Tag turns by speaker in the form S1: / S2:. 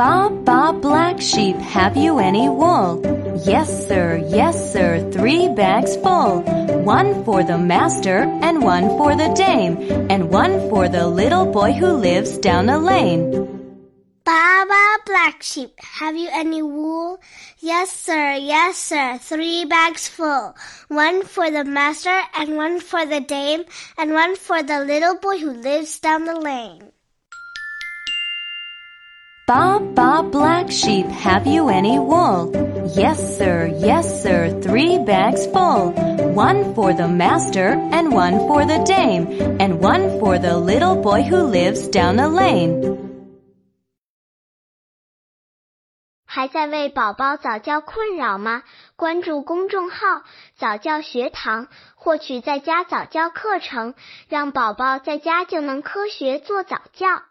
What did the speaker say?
S1: Bob Black Sheep, have you any wool? Yes, sir, yes, sir, three bags full. One for the master, and one for the dame, and one for the little boy who lives down the lane.
S2: Baba Black Sheep, have you any wool? Yes, sir, yes, sir, three bags full. One for the master, and one for the dame, and one for the little boy who lives down the lane.
S1: Bob, Bob Black Sheep, have you any wool? Yes, sir, yes, sir, three bags full. One for the master, and one for the dame, and one for the little boy who lives down the lane.
S3: 还在为宝宝早教困扰吗？关注公众号“早教学堂”，获取在家早教课程，让宝宝在家就能科学做早教。